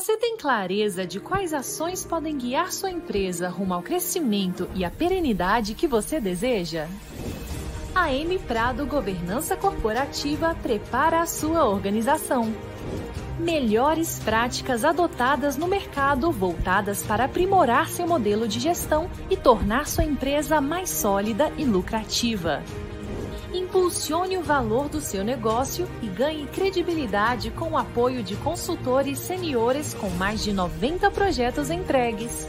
Você tem clareza de quais ações podem guiar sua empresa rumo ao crescimento e à perenidade que você deseja? A M Prado Governança Corporativa prepara a sua organização. Melhores práticas adotadas no mercado voltadas para aprimorar seu modelo de gestão e tornar sua empresa mais sólida e lucrativa. Impulsione o valor do seu negócio e ganhe credibilidade com o apoio de consultores seniores com mais de 90 projetos entregues.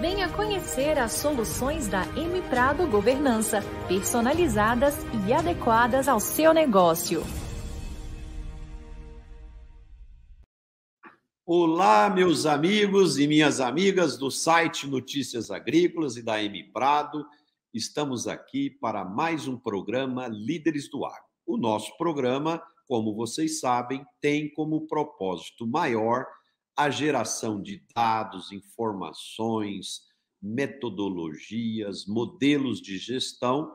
Venha conhecer as soluções da M Prado Governança, personalizadas e adequadas ao seu negócio. Olá, meus amigos e minhas amigas do site Notícias Agrícolas e da M Prado. Estamos aqui para mais um programa Líderes do Agro. O nosso programa, como vocês sabem, tem como propósito maior a geração de dados, informações, metodologias, modelos de gestão,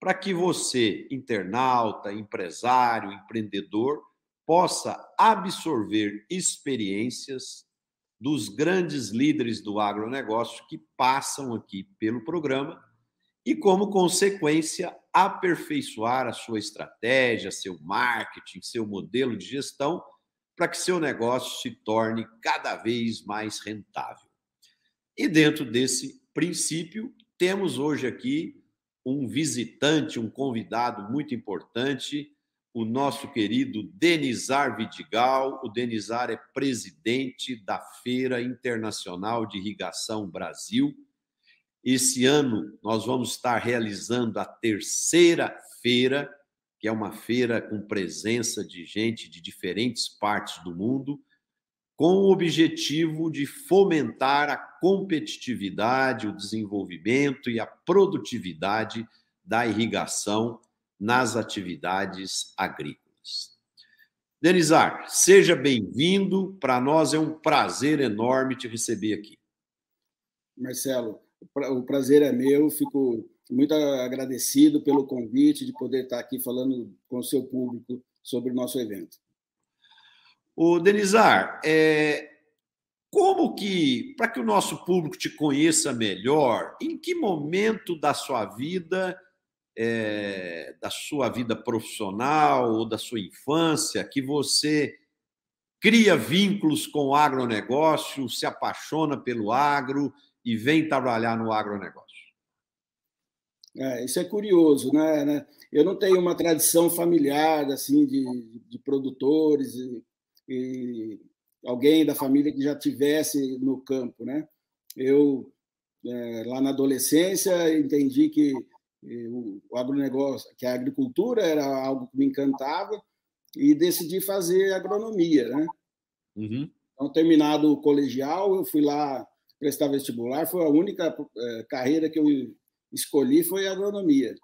para que você, internauta, empresário, empreendedor, possa absorver experiências dos grandes líderes do agronegócio que passam aqui pelo programa e, como consequência, aperfeiçoar a sua estratégia, seu marketing, seu modelo de gestão para que seu negócio se torne cada vez mais rentável. E dentro desse princípio, temos hoje aqui um visitante, um convidado muito importante, o nosso querido Denizar Vidigal. O Denizar é presidente da Feira Internacional de Irrigação Brasil. Esse ano nós vamos estar realizando a terceira feira que é uma feira com presença de gente de diferentes partes do mundo, com o objetivo de fomentar a competitividade, o desenvolvimento e a produtividade da irrigação nas atividades agrícolas. Denizar, seja bem-vindo. Para nós é um prazer enorme te receber aqui. Marcelo, o prazer é meu. Fico muito agradecido pelo convite de poder estar aqui falando com o seu público sobre o nosso evento. O Denizar, é, como que, para que o nosso público te conheça melhor, em que momento da sua vida, é, da sua vida profissional ou da sua infância, que você cria vínculos com o agronegócio, se apaixona pelo agro e vem trabalhar no agronegócio? É, isso é curioso, né, né? Eu não tenho uma tradição familiar assim de, de produtores e, e, alguém da família que já tivesse no campo, né? Eu é, lá na adolescência entendi que o, o agronegócio, que a agricultura era algo que me encantava e decidi fazer agronomia, né? Uhum. Então, terminado o colegial, eu fui lá prestar vestibular. Foi a única é, carreira que eu escolhi foi agronomia.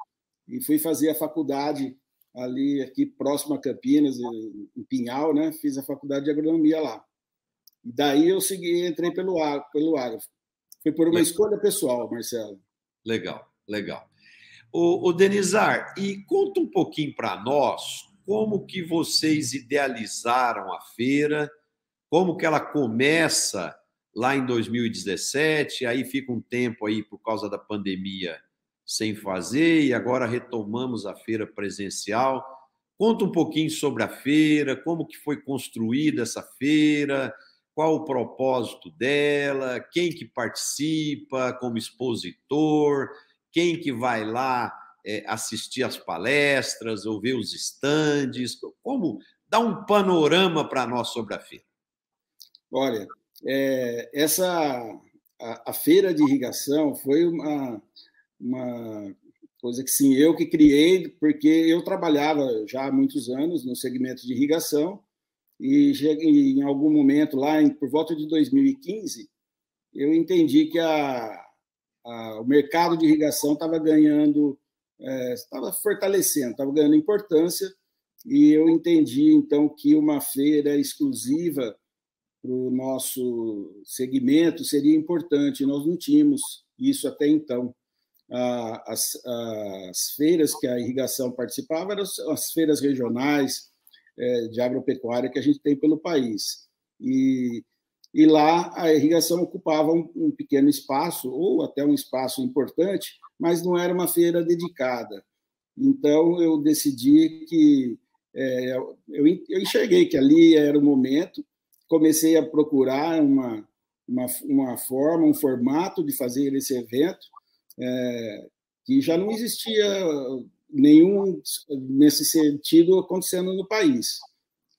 E fui fazer a faculdade ali, aqui próximo a Campinas, em Pinhal, né? Fiz a faculdade de agronomia lá. E daí eu segui, entrei pelo agro. Pelo agro. Foi por uma legal. escolha pessoal, Marcelo. Legal, legal. O, o Denizar, e conta um pouquinho para nós como que vocês idealizaram a feira, como que ela começa lá em 2017, aí fica um tempo aí por causa da pandemia sem fazer e agora retomamos a feira presencial. Conta um pouquinho sobre a feira, como que foi construída essa feira, qual o propósito dela, quem que participa como expositor, quem que vai lá é, assistir às palestras ou ver os estandes, como dá um panorama para nós sobre a feira. Olha, é, essa a, a, feira de irrigação foi uma, uma coisa que sim eu que criei porque eu trabalhava já há muitos anos no segmento de irrigação e em algum momento lá em, por volta de 2015 eu entendi que a, a, o mercado de irrigação estava ganhando, estava é, fortalecendo, estava ganhando importância, e eu entendi, então, que uma feira exclusiva para o nosso segmento seria importante. Nós não tínhamos isso até então. As, as feiras que a irrigação participava eram as feiras regionais é, de agropecuária que a gente tem pelo país. E, e lá a irrigação ocupava um, um pequeno espaço, ou até um espaço importante, mas não era uma feira dedicada. Então, eu decidi que. É, eu, eu enxerguei que ali era o momento, comecei a procurar uma, uma, uma forma, um formato de fazer esse evento, é, que já não existia nenhum nesse sentido acontecendo no país.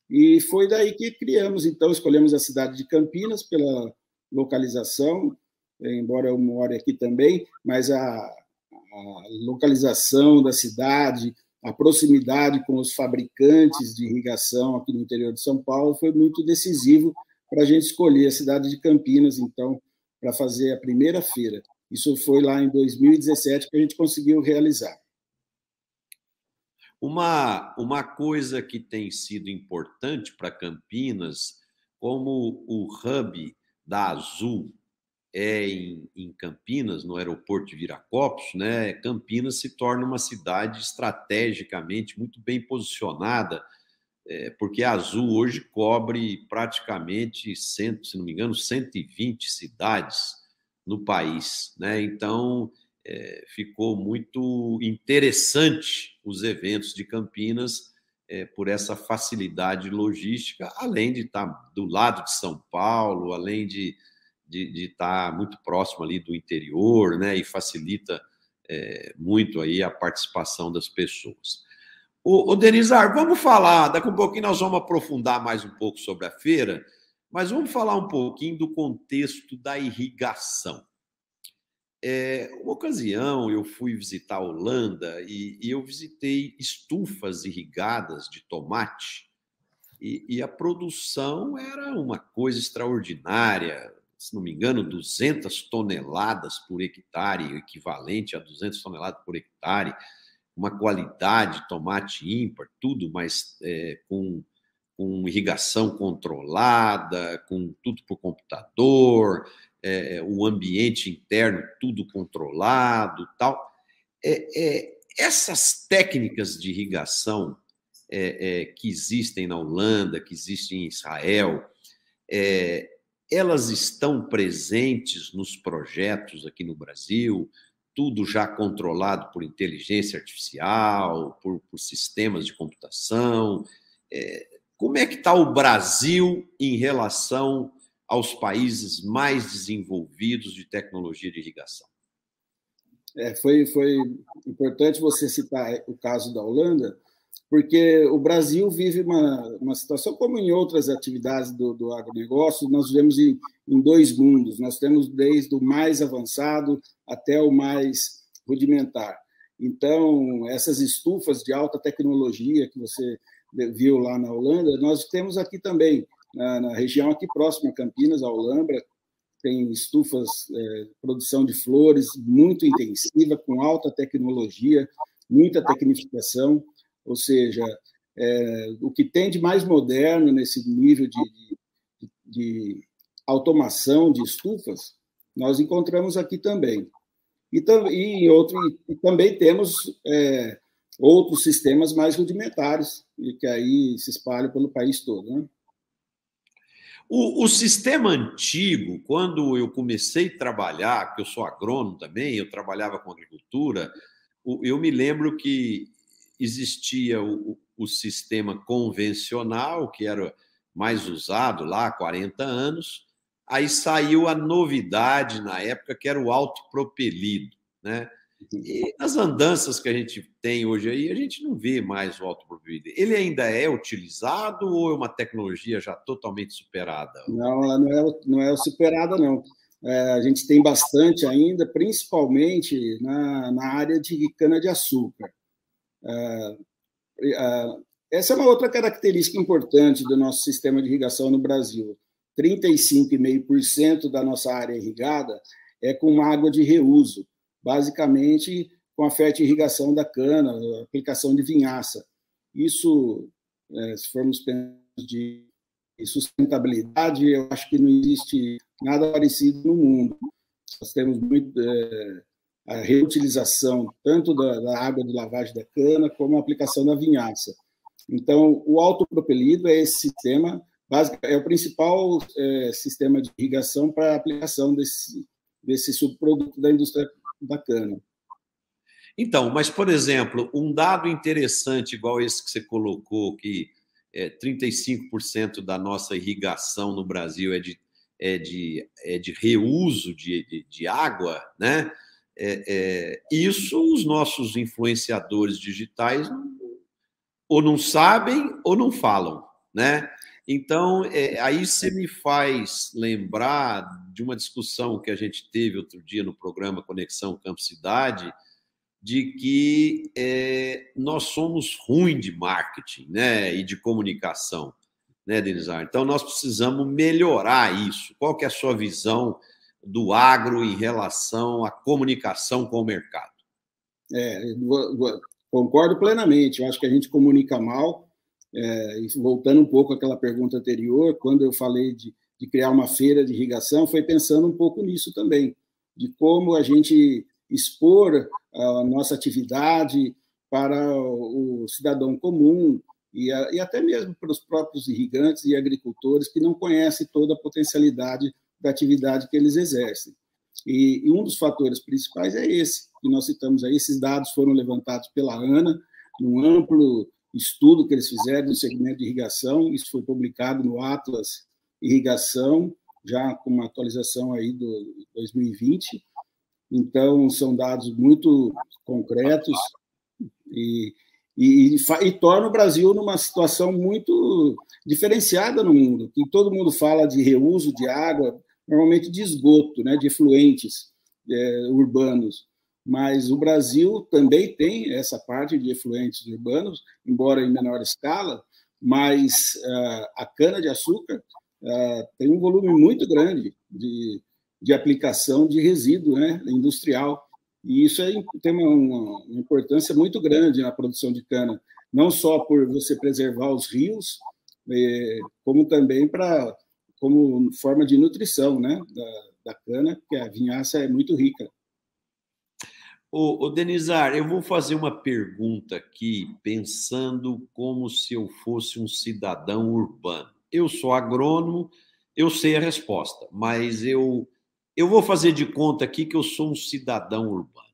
E foi daí que criamos, então, escolhemos a cidade de Campinas pela localização, embora eu more aqui também, mas a, a localização da cidade, a proximidade com os fabricantes de irrigação aqui no interior de São Paulo foi muito decisivo para a gente escolher a cidade de Campinas, então, para fazer a primeira feira. Isso foi lá em 2017 que a gente conseguiu realizar. Uma, uma coisa que tem sido importante para Campinas, como o hub da Azul é em, em, Campinas, no aeroporto de Viracopos, né? Campinas se torna uma cidade estrategicamente muito bem posicionada, é, porque a Azul hoje cobre praticamente, cento, se não me engano, 120 cidades no país, né? Então, é, ficou muito interessante os eventos de Campinas é, por essa facilidade logística, além de estar do lado de São Paulo, além de, de, estar muito próximo ali do interior, né, e facilita é, muito aí a participação das pessoas. O, o Denizar, vamos falar, daqui a um pouquinho nós vamos aprofundar mais um pouco sobre a feira, mas vamos falar um pouquinho do contexto da irrigação. É, uma ocasião eu fui visitar a Holanda e, e eu visitei estufas irrigadas de tomate e, e, a produção era uma coisa extraordinária. Se não me engano, 200 toneladas por hectare, equivalente a 200 toneladas por hectare, uma qualidade de tomate ímpar, tudo, mas é, com, com irrigação controlada, com tudo por computador, é, o ambiente interno tudo controlado, tal. É, é, essas técnicas de irrigação é, é, que existem na Holanda, que existem em Israel, é, elas estão presentes nos projetos aqui no Brasil, tudo já controlado por inteligência artificial, por, por sistemas de computação. como é que está o Brasil em relação aos países mais desenvolvidos de tecnologia de irrigação? É, foi, foi importante você citar o caso da Holanda, porque o Brasil vive uma, uma situação, como em outras atividades do, do agronegócio, nós vivemos em, em dois mundos. Nós temos desde o mais avançado até o mais rudimentar. Então, essas estufas de alta tecnologia que você viu lá na Holanda, nós temos aqui também na, na região aqui próxima, Campinas, Alhambra, tem estufas, é, produção de flores muito intensiva, com alta tecnologia, muita tecnificação, ou seja, é, o que tem de mais moderno nesse nível de, de, de automação de estufas, nós encontramos aqui também. E, e, outro, e também temos é, outros sistemas mais rudimentares, e que aí se espalham pelo país todo. Né? O, o, sistema antigo, quando eu comecei a trabalhar, que eu sou agrônomo também, eu trabalhava com agricultura, eu me lembro que existia o, o sistema convencional, que era mais usado lá há 40 anos, aí saiu a novidade na época, que era o autopropelido, né? E nas andanças que a gente tem hoje aí, a gente não vê mais o autopropelido. Ele ainda é utilizado ou é uma tecnologia já totalmente superada? Não, ela não é, não é superada, não. É, a gente tem bastante ainda, principalmente na, na área de cana-de-açúcar. É, é, essa é uma outra característica importante do nosso sistema de irrigação no Brasil. 35,5% da nossa área irrigada é com água de reuso, basicamente com a irrigação da cana, aplicação de vinhaça. Isso, é, se formos pensar de sustentabilidade, eu acho que não existe nada parecido no mundo. Nós temos muito é, a reutilização tanto da, da, água de lavagem da cana como a aplicação da vinhaça. Então, o autopropelido é esse sistema, básico, é o principal é, sistema de irrigação para a aplicação desse, desse subproduto da indústria da cana. Então, mas, por exemplo, um dado interessante, igual esse que você colocou, que é, 35% da nossa irrigação no Brasil é de, é de, é de reuso de, de, de água, né? É, é, isso os nossos influenciadores digitais ou não sabem ou não falam, né? Então, é, aí você me faz lembrar de uma discussão que a gente teve outro dia no programa Conexão Campo Cidade, de que é, nós somos ruins de marketing né, e de comunicação, né, Denizar? Então, nós precisamos melhorar isso. Qual que é a sua visão do agro em relação à comunicação com o mercado? É, concordo plenamente. Eu acho que a gente comunica mal. É, voltando um pouco àquela pergunta anterior, quando eu falei de, de criar uma feira de irrigação, foi pensando um pouco nisso também, de como a gente expor a nossa atividade para o cidadão comum e, a, e, até mesmo para os próprios irrigantes e agricultores que não conhecem toda a potencialidade da atividade que eles exercem. E, e um dos fatores principais é esse que nós citamos aí. Esses dados foram levantados pela ANA num amplo estudo que eles fizeram no segmento de irrigação. Isso foi publicado no Atlas Irrigação, já com uma atualização aí do 2020. Então, são dados muito concretos e, e, e, torna o Brasil numa situação muito diferenciada no mundo, que todo mundo fala de reuso de água, normalmente de esgoto, né, de efluentes é, urbanos. Mas o Brasil também tem essa parte de efluentes urbanos, embora em menor escala, mas uh, a cana-de-açúcar uh, tem um volume muito grande de, de aplicação de resíduo né, industrial. E isso é, tem uma, uma, importância muito grande na produção de cana, não só por você preservar os rios, é, como também para como forma de nutrição né, da, da cana, porque a vinhaça é muito rica. O Denizar, eu vou fazer uma pergunta aqui, pensando como se eu fosse um cidadão urbano. Eu sou agrônomo, eu sei a resposta, mas eu eu vou fazer de conta aqui que eu sou um cidadão urbano.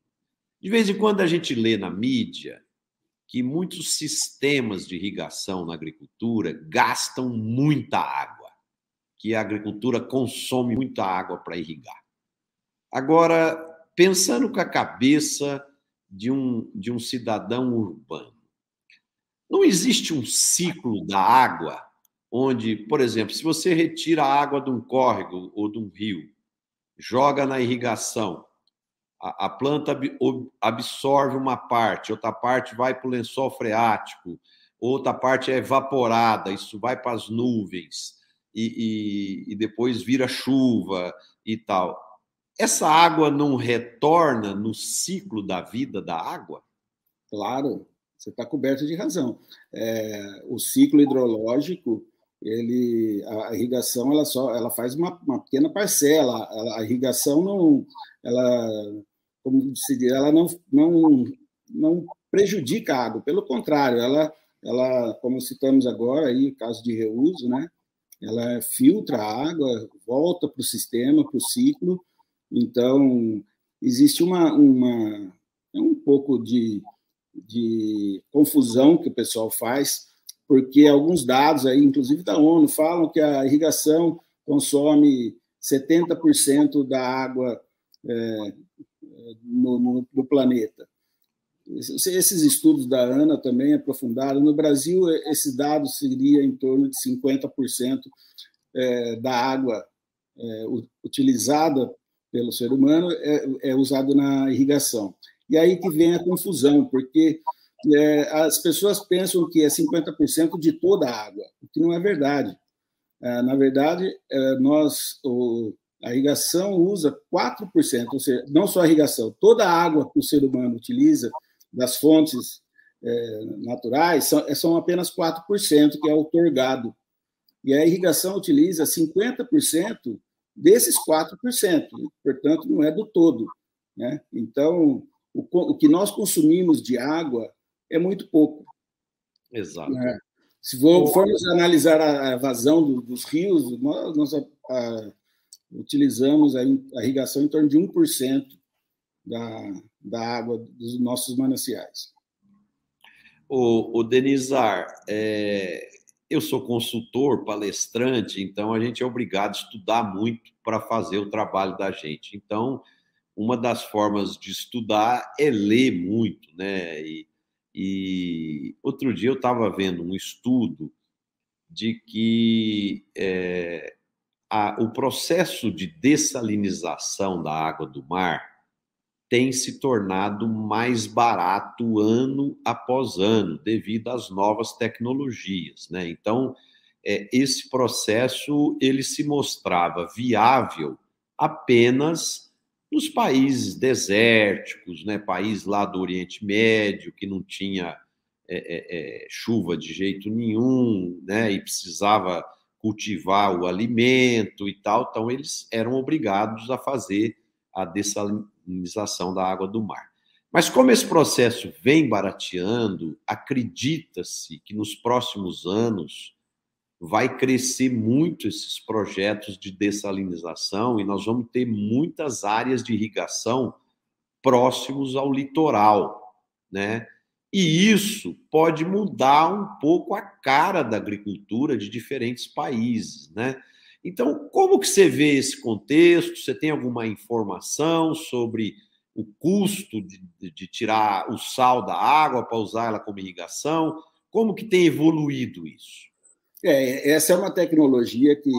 De vez em quando a gente lê na mídia que muitos sistemas de irrigação na agricultura gastam muita água, que a agricultura consome muita água para irrigar. Agora, pensando com a cabeça de um, de um cidadão urbano, não existe um ciclo da água onde, por exemplo, se você retira a água de um córrego ou de um rio joga na irrigação. A, a planta absorve uma parte, outra parte vai para o lençol freático, outra parte é evaporada, isso vai para as nuvens e, e, e depois vira chuva e tal. Essa água não retorna no ciclo da vida da água? Claro, você está coberto de razão. É, o ciclo hidrológico ele a irrigação ela só ela faz uma, uma pequena parcela a, a irrigação não ela como se diz, ela não não não prejudica a água pelo contrário ela ela como citamos agora aí caso de reuso né ela filtra a água volta para o sistema para o ciclo então existe uma uma um pouco de de confusão que o pessoal faz porque alguns dados aí, inclusive da ONU, falam que a irrigação consome 70% da água é, no, no, no, planeta. Esses estudos da ANA também aprofundaram. No Brasil, esse dado seria em torno de 50% é, da água é, utilizada pelo ser humano é, é usado na irrigação. E aí que vem a confusão, porque as pessoas pensam que é 50% de toda a água, o que não é verdade. Na verdade, nós, A irrigação usa 4%, ou seja, não só a irrigação, toda a água que o ser humano utiliza das fontes é, naturais são, são apenas 4% que é otorgado. E a irrigação utiliza 50% desses 4%, portanto, não é do todo. Né? Então, o, o que nós consumimos de água é muito pouco. Exato. Né? Se for, formos analisar a vazão do, dos rios, nós, nós a, a, utilizamos a, a, irrigação em torno de 1% da, da água dos nossos mananciais. O, o Denizar, é, eu sou consultor, palestrante, então a gente é obrigado a estudar muito para fazer o trabalho da gente. Então, uma das formas de estudar é ler muito, né? E, e outro dia eu estava vendo um estudo de que é, a, o processo de dessalinização da água do mar tem se tornado mais barato ano após ano, devido às novas tecnologias. Né? Então, é, esse processo ele se mostrava viável apenas nos países desérticos, né? país lá do Oriente Médio, que não tinha é, é, é, chuva de jeito nenhum, né? e precisava cultivar o alimento e tal, então eles eram obrigados a fazer a dessalinização da água do mar. Mas como esse processo vem barateando, acredita-se que nos próximos anos vai crescer muito esses projetos de dessalinização e nós vamos ter muitas áreas de irrigação próximos ao litoral, né? E isso pode mudar um pouco a cara da agricultura de diferentes países, né? Então, como que você vê esse contexto? Você tem alguma informação sobre o custo de, de tirar o sal da água para usar ela como irrigação? Como que tem evoluído isso? É, essa é uma tecnologia que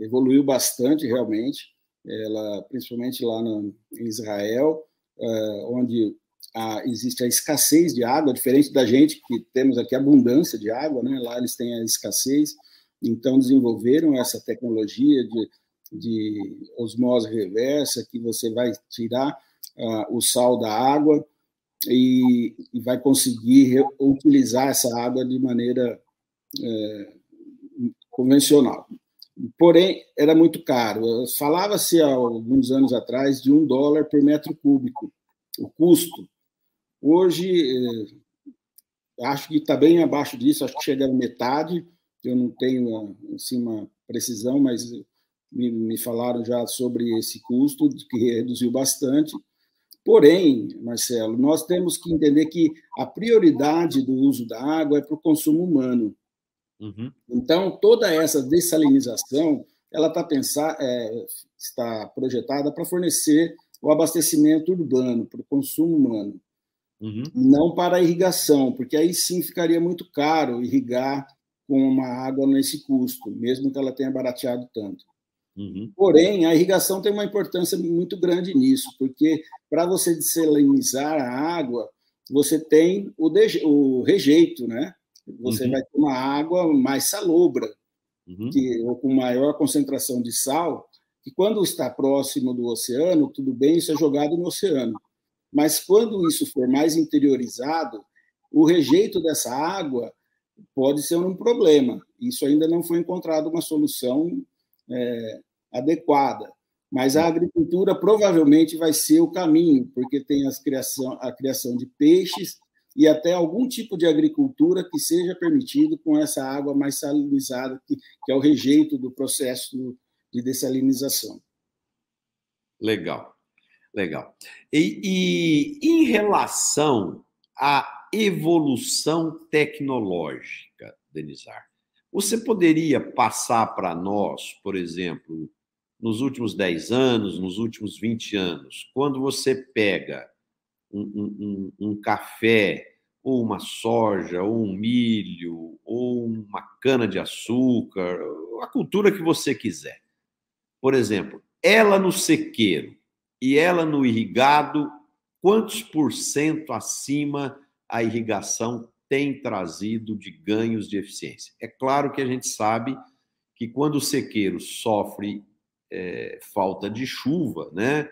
evoluiu bastante, realmente, ela, principalmente lá no, em Israel, é, onde a, existe a escassez de água, diferente da gente que temos aqui abundância de água, né? lá eles têm a escassez, então desenvolveram essa tecnologia de, de osmose reversa, que você vai tirar uh, o sal da água e, e, vai conseguir utilizar essa água de maneira é, convencional. Porém, era muito caro. Falava-se há alguns anos atrás de um dólar por metro cúbico, o custo. Hoje, é, acho que está bem abaixo disso, acho que chega a metade. Eu não tenho assim, uma precisão, mas me, me falaram já sobre esse custo, que reduziu bastante. Porém, Marcelo, nós temos que entender que a prioridade do uso da água é para o consumo humano. Uhum. Então, toda essa dessalinização ela está pensar, é, está projetada para fornecer o abastecimento urbano, para o consumo humano, uhum. não para a irrigação, porque aí sim ficaria muito caro irrigar com uma água nesse custo, mesmo que ela tenha barateado tanto. Uhum. Porém, a irrigação tem uma importância muito grande nisso, porque para você desalinizar a água, você tem o, o rejeito, né? você uhum. vai ter uma água mais salobra, uhum. que, ou com maior concentração de sal, que quando está próximo do oceano, tudo bem, isso é jogado no oceano. Mas quando isso for mais interiorizado, o rejeito dessa água pode ser um problema. Isso ainda não foi encontrado uma solução é, adequada. Mas a agricultura provavelmente vai ser o caminho, porque tem as criação, a criação de peixes e até algum tipo de agricultura que seja permitido com essa água mais salinizada, que, que é o rejeito do processo de dessalinização. Legal, legal. E, e em relação à evolução tecnológica, Denizar, você poderia passar para nós, por exemplo, nos últimos 10 anos, nos últimos 20 anos, quando você pega um, um, um café, ou uma soja, ou um milho, ou uma cana-de-açúcar, a cultura que você quiser. Por exemplo, ela no sequeiro e ela no irrigado, quantos por cento acima a irrigação tem trazido de ganhos de eficiência? É claro que a gente sabe que quando o sequeiro sofre é, falta de chuva, né?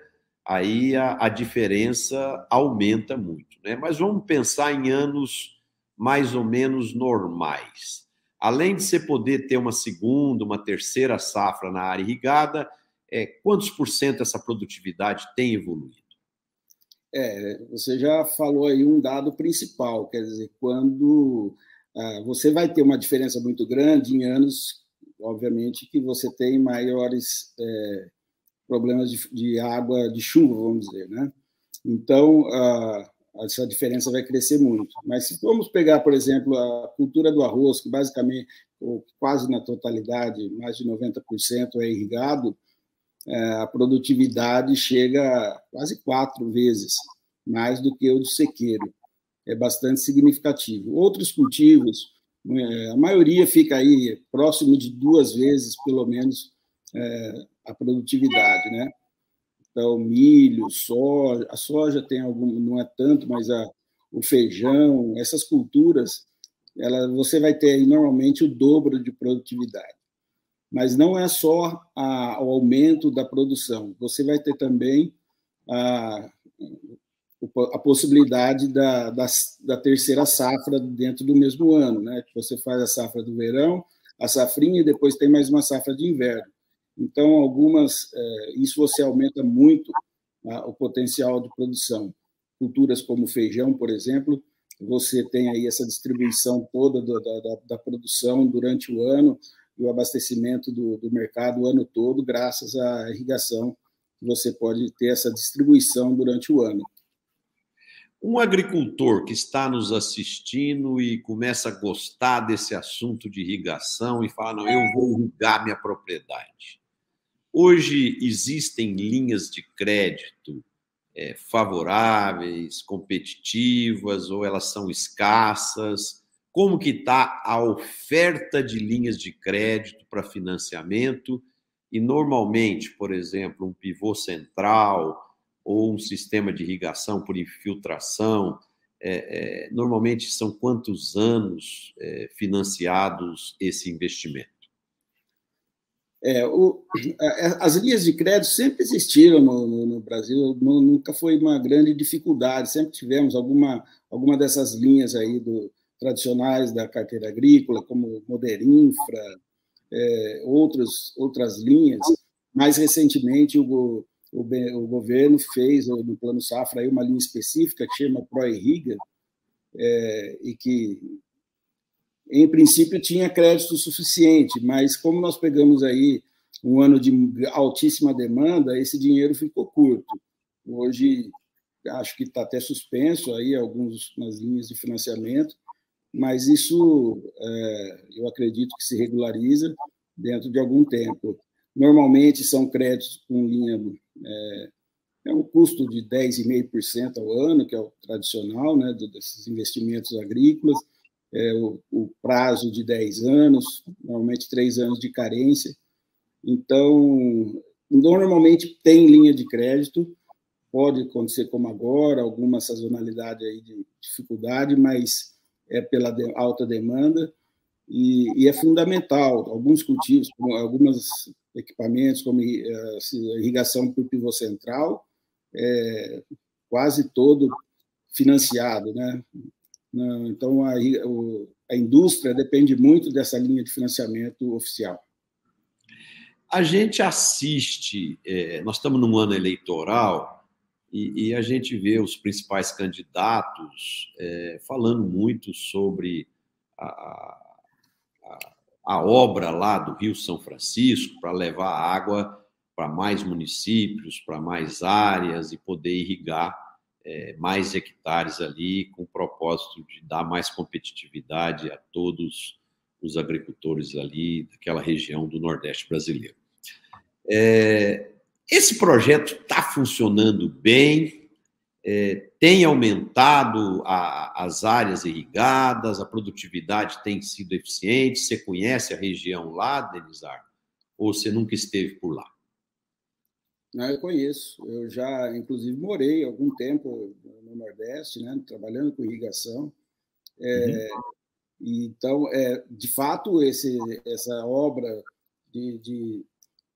Aí a, a, diferença aumenta muito, né? Mas vamos pensar em anos mais ou menos normais. Além de você poder ter uma segunda, uma terceira safra na área irrigada, é, quantos por cento essa produtividade tem evoluído? É, você já falou aí um dado principal, quer dizer, quando ah, você vai ter uma diferença muito grande em anos, obviamente, que você tem maiores é, problemas de, de, água, de chuva, vamos dizer, né? Então, ah, essa diferença vai crescer muito. Mas se formos pegar, por exemplo, a cultura do arroz, que basicamente, ou quase na totalidade, mais de 90% é irrigado, a produtividade chega quase quatro vezes mais do que o do sequeiro. É bastante significativo. Outros cultivos, é, a maioria fica aí próximo de duas vezes, pelo menos, é, a produtividade, né? Então, milho, soja, a soja tem algum, não é tanto, mas a, o feijão, essas culturas, ela, você vai ter normalmente o dobro de produtividade. Mas não é só a, o aumento da produção, você vai ter também a, a possibilidade da, da, da, terceira safra dentro do mesmo ano, né? Você faz a safra do verão, a safrinha e depois tem mais uma safra de inverno. Então, algumas, é, isso você aumenta muito o potencial de produção. Culturas como feijão, por exemplo, você tem aí essa distribuição toda da, da, da produção durante o ano, e o abastecimento do, do mercado o ano todo, graças à irrigação, você pode ter essa distribuição durante o ano. Um agricultor que está nos assistindo e começa a gostar desse assunto de irrigação e fala: não, eu vou irrigar minha propriedade. Hoje existem linhas de crédito é, favoráveis, competitivas, ou elas são escassas? Como que está a oferta de linhas de crédito para financiamento e normalmente, por exemplo, um pivô central ou um sistema de irrigação por infiltração, é, é, normalmente são quantos anos é, financiados esse investimento? É, o, as linhas de crédito sempre existiram no, no, no Brasil, nunca foi uma grande dificuldade, sempre tivemos alguma, alguma dessas linhas aí do, tradicionais da carteira agrícola, como Moderinfra, é, outras linhas. Mais recentemente, o, o, o, governo fez no Plano Safra aí uma linha específica que chama ProIrriga, é, e que, em princípio, tinha crédito suficiente, mas como nós pegamos aí um ano de altíssima demanda, esse dinheiro ficou curto. Hoje, acho que está até suspenso aí algumas linhas de financiamento, mas isso é, eu acredito que se regulariza dentro de algum tempo. Normalmente são créditos com linha é, é um custo de 10,5% ao ano, que é o tradicional né, desses investimentos agrícolas, é o, o, prazo de 10 anos, normalmente 3 anos de carência. Então, normalmente tem linha de crédito, pode acontecer como agora, alguma sazonalidade aí de dificuldade, mas é pela alta demanda e, e é fundamental. Alguns cultivos, alguns equipamentos, como eh, irrigação por pivô central, é quase todo financiado, né? Então a, a indústria depende muito dessa linha de financiamento oficial. A gente assiste, é, nós estamos num ano eleitoral e, e, a gente vê os principais candidatos é, falando muito sobre a, a, a, obra lá do Rio São Francisco para levar água para mais municípios, para mais áreas e poder irrigar é, mais hectares ali, com o propósito de dar mais competitividade a todos os agricultores ali daquela região do Nordeste brasileiro. É, esse projeto está funcionando bem, é, tem aumentado a, as áreas irrigadas, a produtividade tem sido eficiente. Você conhece a região lá, Denizar? Ou você nunca esteve por lá? Não, eu conheço. Eu já, inclusive, morei algum tempo no Nordeste, né, trabalhando com irrigação. É, uhum. Então, é, de fato, esse, essa obra de, de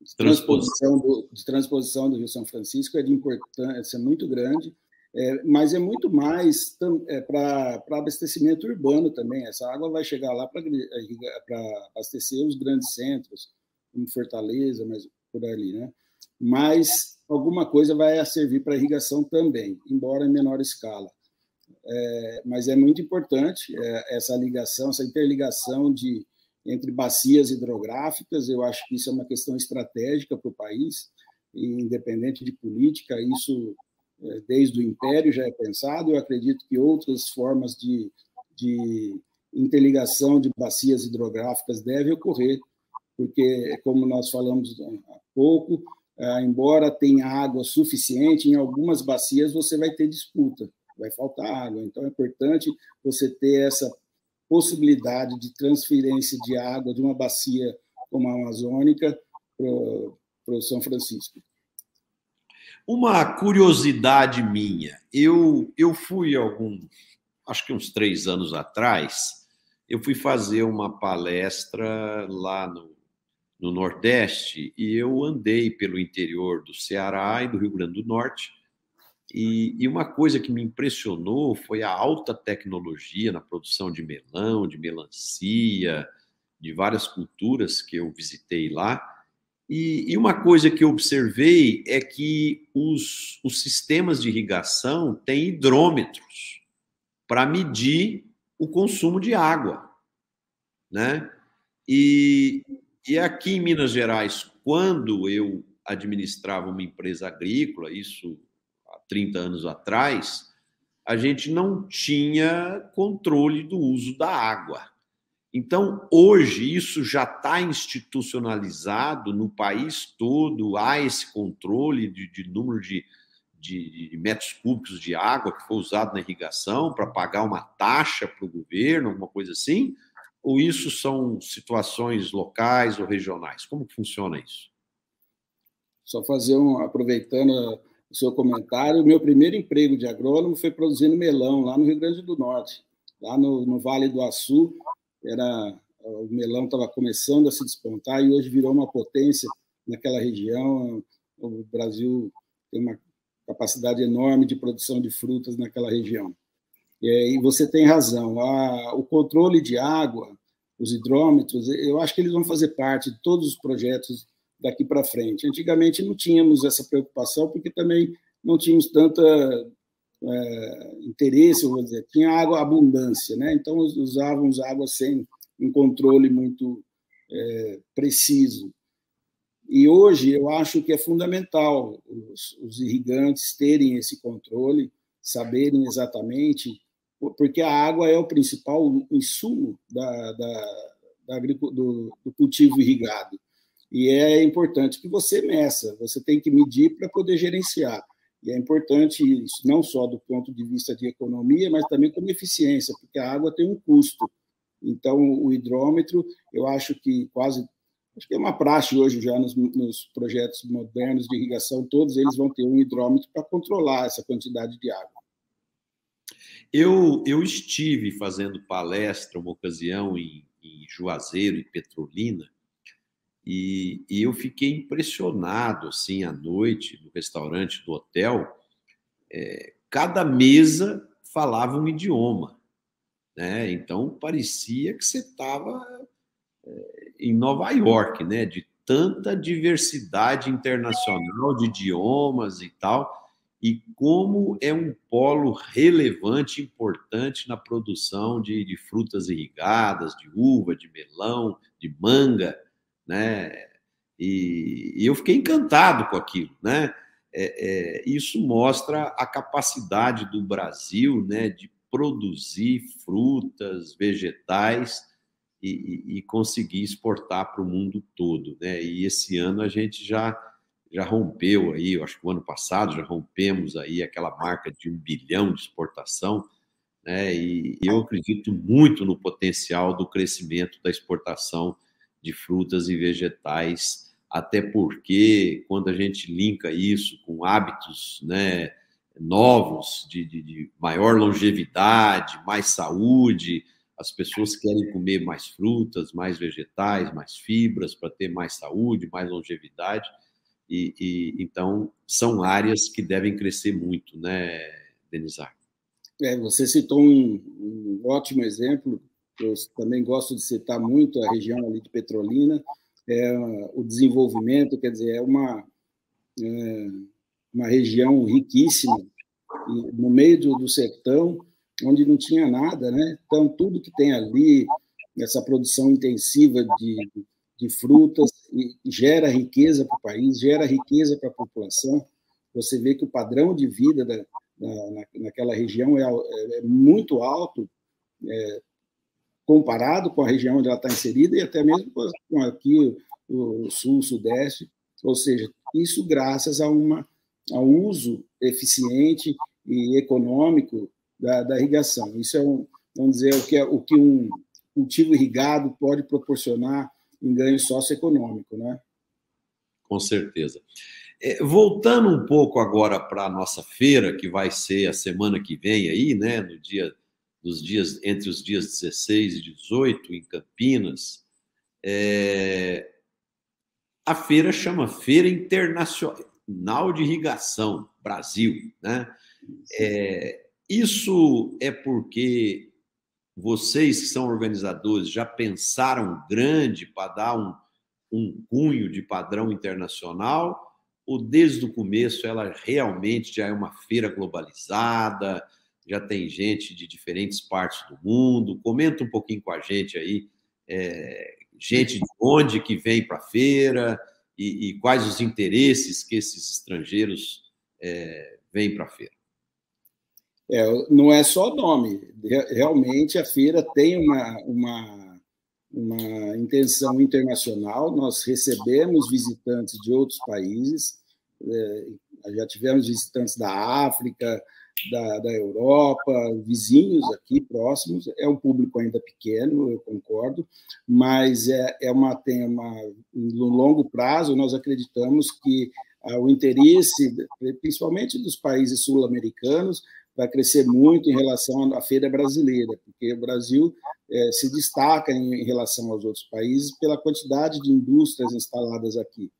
de transposição do, de transposição do Rio São Francisco é de importância muito grande, é, mas é muito mais é, para abastecimento urbano também. Essa água vai chegar lá para abastecer os grandes centros, como Fortaleza, mas por ali, né? Mas alguma coisa vai servir para irrigação também, embora em menor escala. É, mas é muito importante é, essa ligação, essa interligação de entre bacias hidrográficas. Eu acho que isso é uma questão estratégica para o país, independente de política. Isso é, desde o Império já é pensado. Eu acredito que outras formas de, de interligação de bacias hidrográficas devem ocorrer, porque, como nós falamos há pouco, é, embora tenha água suficiente, em algumas bacias você vai ter disputa, vai faltar água. Então é importante você ter essa possibilidade de transferência de água de uma bacia como a amazônica para o São Francisco. Uma curiosidade minha, eu, eu fui algum, acho que uns três anos atrás, eu fui fazer uma palestra lá no, no Nordeste e eu andei pelo interior do Ceará e do Rio Grande do Norte e, e, uma coisa que me impressionou foi a alta tecnologia na produção de melão, de melancia, de várias culturas que eu visitei lá. E, e uma coisa que eu observei é que os, os sistemas de irrigação têm hidrômetros para medir o consumo de água. Né? E, e aqui em Minas Gerais, quando eu administrava uma empresa agrícola, isso 30 anos atrás, a gente não tinha controle do uso da água. Então, hoje, isso já está institucionalizado no país todo, há esse controle de, de número de, de, de, metros cúbicos de água que foi usado na irrigação para pagar uma taxa para o governo, alguma coisa assim? Ou isso são situações locais ou regionais? Como funciona isso? Só fazer um, aproveitando o seu comentário. Meu primeiro emprego de agrônomo foi produzindo melão lá no Rio Grande do Norte, lá no, no Vale do Açu. Era, o melão estava começando a se despontar e hoje virou uma potência naquela região. O Brasil tem uma capacidade enorme de produção de frutas naquela região. E você tem razão, a, o controle de água, os hidrômetros, eu acho que eles vão fazer parte de todos os projetos daqui para frente. Antigamente não tínhamos essa preocupação, porque também não tínhamos tanta é, interesse, vou dizer, tinha água abundância, né? Então usávamos água sem um controle muito é, preciso. E hoje eu acho que é fundamental os, os, irrigantes terem esse controle, saberem exatamente, porque a água é o principal insumo da, da, da do, do cultivo irrigado. E é importante que você meça, você tem que medir para poder gerenciar. E é importante isso, não só do ponto de vista de economia, mas também como eficiência, porque a água tem um custo. Então, o hidrômetro, eu acho que quase. Acho que é uma praxe hoje já nos, nos projetos modernos de irrigação, todos eles vão ter um hidrômetro para controlar essa quantidade de água. Eu, eu estive fazendo palestra uma ocasião em, em Juazeiro e Petrolina, e, e, eu fiquei impressionado, assim, à noite, no restaurante do hotel, é, cada mesa falava um idioma, né? Então, parecia que você estava é, em Nova York, né? De tanta diversidade internacional de idiomas e tal, e como é um polo relevante, importante na produção de, de frutas irrigadas, de uva, de melão, de manga, né? E, e eu fiquei encantado com aquilo, né? É, é, isso mostra a capacidade do Brasil, né, de produzir frutas, vegetais e, e, conseguir exportar para o mundo todo, né? E esse ano a gente já já rompeu aí, eu acho que o ano passado já rompemos aí aquela marca de um bilhão de exportação, né? E eu acredito muito no potencial do crescimento da exportação de frutas e vegetais, até porque quando a gente linka isso com hábitos né, novos, de, de, de maior longevidade, mais saúde, as pessoas querem comer mais frutas, mais vegetais, mais fibras para ter mais saúde, mais longevidade. E, e, então são áreas que devem crescer muito, né, Denizar? É, você citou um, um, ótimo exemplo. Eu também gosto de citar muito a região ali de Petrolina. É, o desenvolvimento, quer dizer, é uma é, uma região riquíssima no meio do, do sertão onde não tinha nada, né? Então, tudo que tem ali, essa produção intensiva de, de frutas, gera riqueza para o país, gera riqueza para a população. Você vê que o padrão de vida da, da, naquela região é, é, é muito alto, é, comparado com a região onde ela está inserida e até mesmo com aqui o sul, sudeste. Ou seja, isso graças a, uma, um uso eficiente e econômico da, da irrigação. Isso é, um, vamos dizer, o que, é, o que um cultivo irrigado pode proporcionar em ganho socioeconômico, né? Com certeza. É, voltando um pouco agora para a nossa feira, que vai ser a semana que vem aí, né, no dia dos dias entre os dias 16 e 18 em Campinas, é, a feira chama Feira Internacional de Irrigação Brasil, né? É, isso é porque vocês que são organizadores já pensaram grande para dar um, um cunho de padrão internacional? Ou desde o começo ela realmente já é uma feira globalizada, já tem gente de diferentes partes do mundo? Comenta um pouquinho com a gente aí, é, gente de onde que vem para a feira e, e, quais os interesses que esses estrangeiros é, vêm para a feira. É, não é só nome. Realmente a feira tem uma, uma, uma intenção internacional. Nós recebemos visitantes de outros países, é, já tivemos visitantes da África, da, da Europa, vizinhos aqui próximos. É um público ainda pequeno, eu concordo, mas é, é uma, tem uma. No longo prazo, nós acreditamos que ah, o interesse, principalmente dos países sul-americanos, vai crescer muito em relação à feira brasileira, porque o Brasil é, se destaca em, relação aos outros países pela quantidade de indústrias instaladas aqui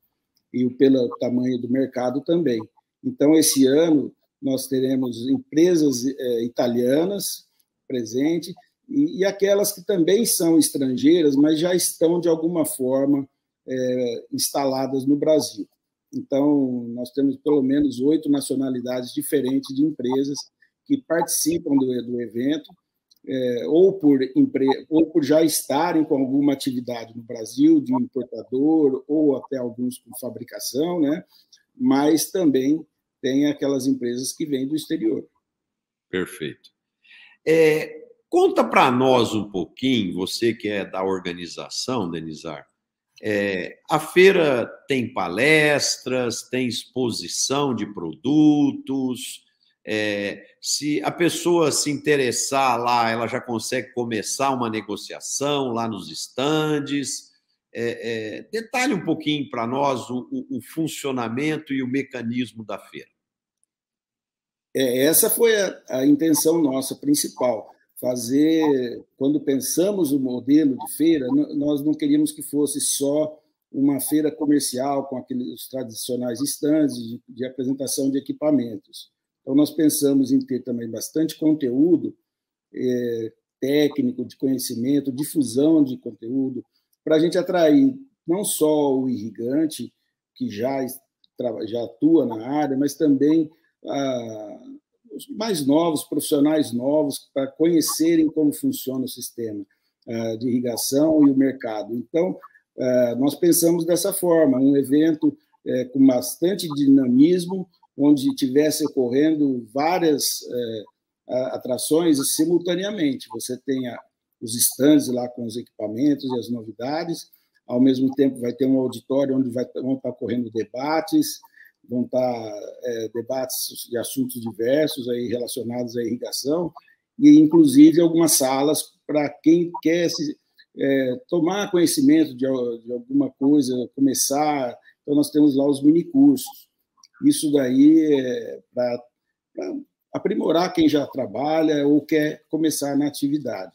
e pelo tamanho do mercado também. Então, esse ano, nós teremos empresas é, italianas presentes e, e, aquelas que também são estrangeiras, mas já estão, de alguma forma, é, instaladas no Brasil. Então, nós temos pelo menos oito nacionalidades diferentes de empresas que participam do, do evento, é, ou, por ou por já estarem com alguma atividade no Brasil, de importador, ou até alguns com fabricação, né? mas também tem aquelas empresas que vêm do exterior. Perfeito. É, conta para nós um pouquinho, você que é da organização, Denizar, é, a feira tem palestras, tem exposição de produtos, é, se a pessoa se interessar lá, ela já consegue começar uma negociação lá nos estandes. É, é, detalhe um pouquinho para nós o, o, o, funcionamento e o mecanismo da feira. É, essa foi a, a, intenção nossa principal. Fazer, quando pensamos o modelo de feira, nós não queríamos que fosse só uma feira comercial com aqueles tradicionais estandes de, de apresentação de equipamentos então, nós pensamos em ter também bastante conteúdo é, técnico, de conhecimento, difusão de conteúdo, para a gente atrair não só o irrigante, que já, já atua na área, mas também ah, os mais novos, profissionais novos, para conhecerem como funciona o sistema ah, de irrigação e o mercado. Então, ah, nós pensamos dessa forma, um evento é, com bastante dinamismo, onde tivesse ocorrendo várias atrações simultaneamente. Você tenha os estandes lá com os equipamentos e as novidades, ao mesmo tempo vai ter um auditório onde vai, vão estar ocorrendo debates, vão estar é, debates de assuntos diversos aí relacionados à irrigação, e inclusive algumas salas para quem quer se, é, tomar conhecimento de, de alguma coisa, começar. Então, nós temos lá os minicursos. Isso daí é para aprimorar quem já trabalha ou quer começar na atividade.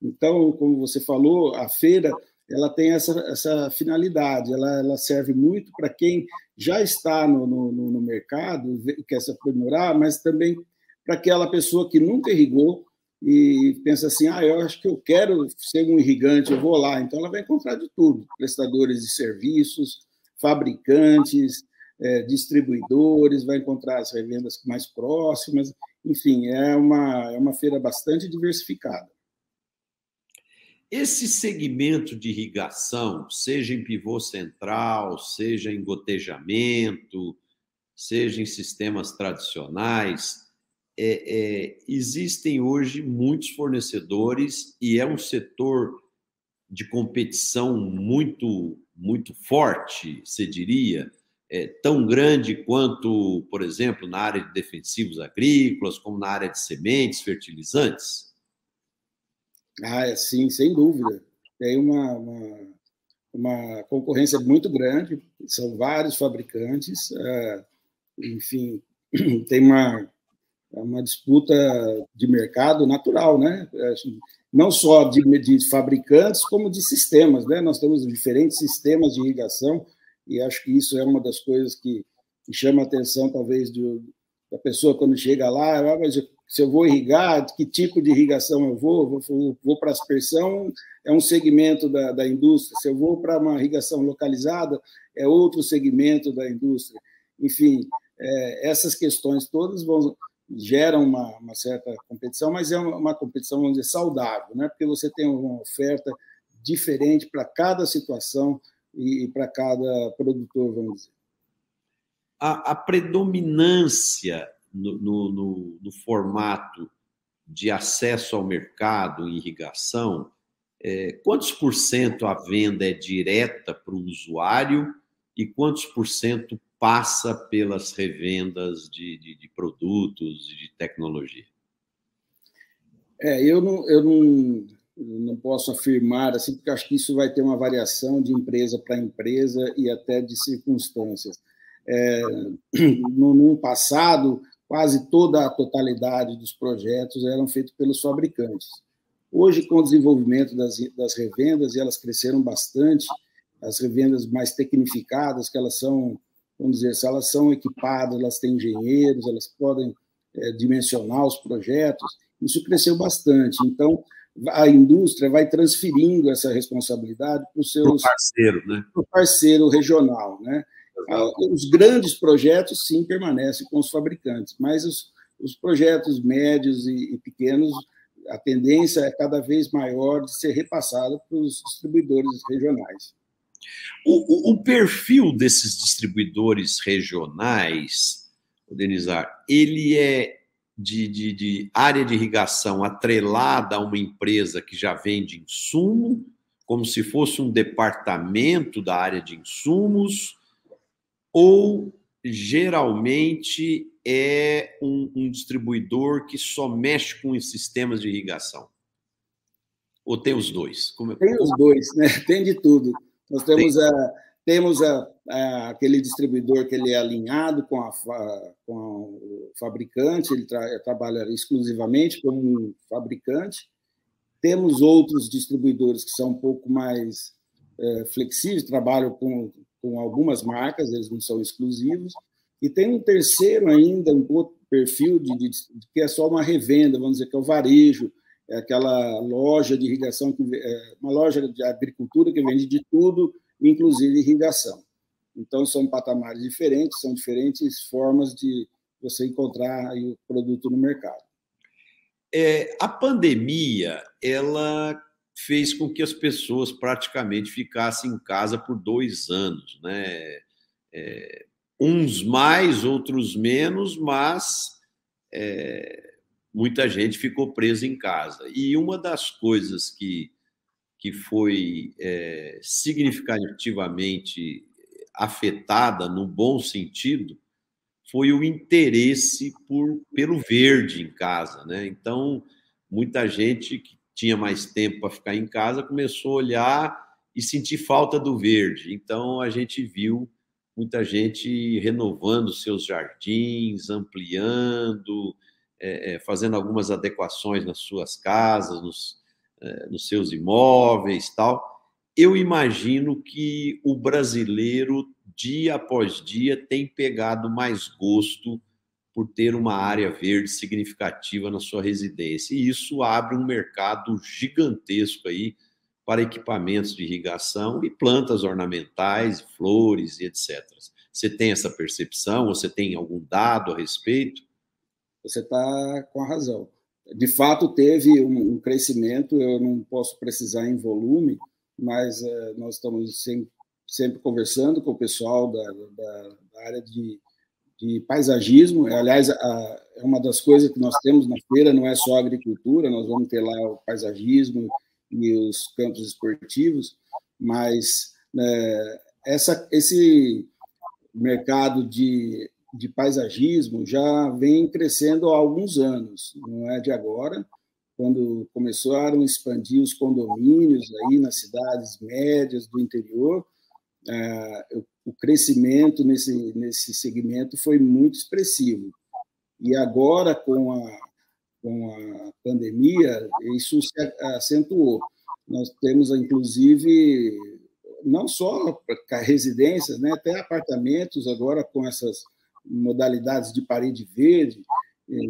Então, como você falou, a feira ela tem essa, essa finalidade, ela, ela serve muito para quem já está no, no, no mercado, quer se aprimorar, mas também para aquela pessoa que nunca irrigou e pensa assim, ah, eu acho que eu quero ser um irrigante, eu vou lá. Então, ela vai encontrar de tudo, prestadores de serviços, fabricantes, é, distribuidores, vai encontrar as revendas mais próximas, enfim, é uma, é uma feira bastante diversificada. Esse segmento de irrigação, seja em pivô central, seja em gotejamento, seja em sistemas tradicionais, é, é, existem hoje muitos fornecedores e é um setor de competição muito, muito forte, se diria, é, tão grande quanto, por exemplo, na área de defensivos agrícolas, como na área de sementes, fertilizantes? Ah, é, sim, sem dúvida. Tem uma, uma, uma, concorrência muito grande, são vários fabricantes, é, enfim, tem uma, uma disputa de mercado natural, né? É, não só de, de fabricantes, como de sistemas, né? Nós temos diferentes sistemas de irrigação, e acho que isso é uma das coisas que, chama a atenção, talvez, de, da pessoa quando chega lá, ah, mas se eu vou irrigar, que tipo de irrigação eu vou, vou, vou para aspersão, é um segmento da, da indústria, se eu vou para uma irrigação localizada, é outro segmento da indústria. Enfim, é, essas questões todas vão, geram uma, uma, certa competição, mas é uma, competição, vamos dizer, saudável, né? porque você tem uma oferta diferente para cada situação e para cada produtor, vamos dizer. A, a predominância no, no, no, formato de acesso ao mercado irrigação, é, quantos por cento a venda é direta para o usuário e quantos por cento passa pelas revendas de, de, de produtos e de tecnologia? É, eu não, eu não, não posso afirmar assim, porque acho que isso vai ter uma variação de empresa para empresa e até de circunstâncias. É, no, no passado, quase toda a totalidade dos projetos eram feitos pelos fabricantes. Hoje, com o desenvolvimento das, das revendas, e elas cresceram bastante, as revendas mais tecnificadas, que elas são, vamos dizer, se elas são equipadas, elas têm engenheiros, elas podem é, dimensionar os projetos, isso cresceu bastante. Então, a indústria vai transferindo essa responsabilidade para o seu parceiro, né? parceiro regional, né? Ah, os grandes projetos, sim, permanecem com os fabricantes, mas os, os projetos médios e, e, pequenos, a tendência é cada vez maior de ser repassada para os distribuidores regionais. O, o, o perfil desses distribuidores regionais, Denizar, ele é de, de, de, área de irrigação atrelada a uma empresa que já vende insumo, como se fosse um departamento da área de insumos, ou geralmente é um, um, distribuidor que só mexe com os sistemas de irrigação? Ou tem os dois? Como... É tem os dois, né? Tem de tudo. Nós temos, a, temos a, a, aquele distribuidor que ele é alinhado com, a, com o fabricante, ele tra, trabalha exclusivamente como um fabricante. Temos outros distribuidores que são um pouco mais é, flexíveis, trabalham com com algumas marcas, eles não são exclusivos. E tem um terceiro ainda, um outro perfil de, de, de, que é só uma revenda, vamos dizer, que é o varejo, é aquela loja de irrigação, que, é uma loja de agricultura que vende de tudo, inclusive irrigação. Então, são patamares diferentes, são diferentes formas de você encontrar o produto no mercado. É, a pandemia, ela fez com que as pessoas praticamente ficassem em casa por dois anos, né? É, uns mais, outros menos, mas é, muita gente ficou presa em casa. E uma das coisas que, que foi é, significativamente afetada, no bom sentido, foi o interesse por, pelo verde em casa. Né? Então, muita gente que tinha mais tempo para ficar em casa, começou a olhar e sentir falta do verde. Então, a gente viu muita gente renovando seus jardins, ampliando, é, é, fazendo algumas adequações nas suas casas, nos, é, nos seus imóveis tal. Eu imagino que o brasileiro, dia após dia, tem pegado mais gosto por ter uma área verde significativa na sua residência. E isso abre um mercado gigantesco aí para equipamentos de irrigação e plantas ornamentais, flores e etc. Você tem essa percepção? Você tem algum dado a respeito? Você está com a razão. De fato, teve um, crescimento, eu não posso precisar em volume, mas uh, nós estamos sempre, sempre, conversando com o pessoal da, da, da área de de paisagismo. Aliás, é uma das coisas que nós temos na feira, não é só agricultura, nós vamos ter lá o paisagismo e os campos esportivos, mas né, essa, esse mercado de, de paisagismo já vem crescendo há alguns anos, não é de agora, quando começaram a expandir os condomínios aí nas cidades médias do interior, é, o crescimento nesse, nesse segmento foi muito expressivo. E agora, com a, com a pandemia, isso se acentuou. Nós temos, inclusive, não só residências, né, até apartamentos agora com essas modalidades de parede verde,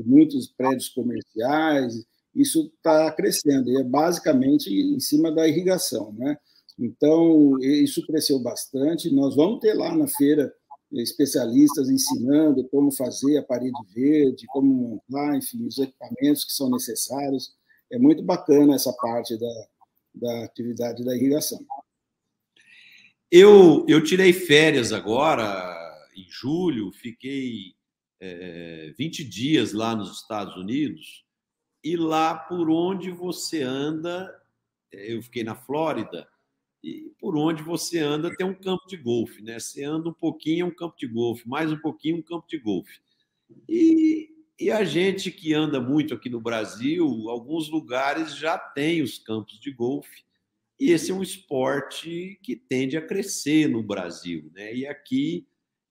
muitos prédios comerciais, isso está crescendo, e é basicamente em cima da irrigação. Né? Então, isso cresceu bastante. Nós vamos ter lá na feira especialistas ensinando como fazer a parede verde, como montar, enfim, os equipamentos que são necessários. É muito bacana essa parte da, da atividade da irrigação. Eu, eu tirei férias agora, em julho, fiquei é, 20 dias lá nos Estados Unidos, e lá por onde você anda, eu fiquei na Flórida, e por onde você anda tem um campo de golfe, né? Você anda um pouquinho, é um campo de golfe, mais um pouquinho, um campo de golfe. E, e a gente que anda muito aqui no Brasil, alguns lugares já tem os campos de golfe, e esse é um esporte que tende a crescer no Brasil, né? E aqui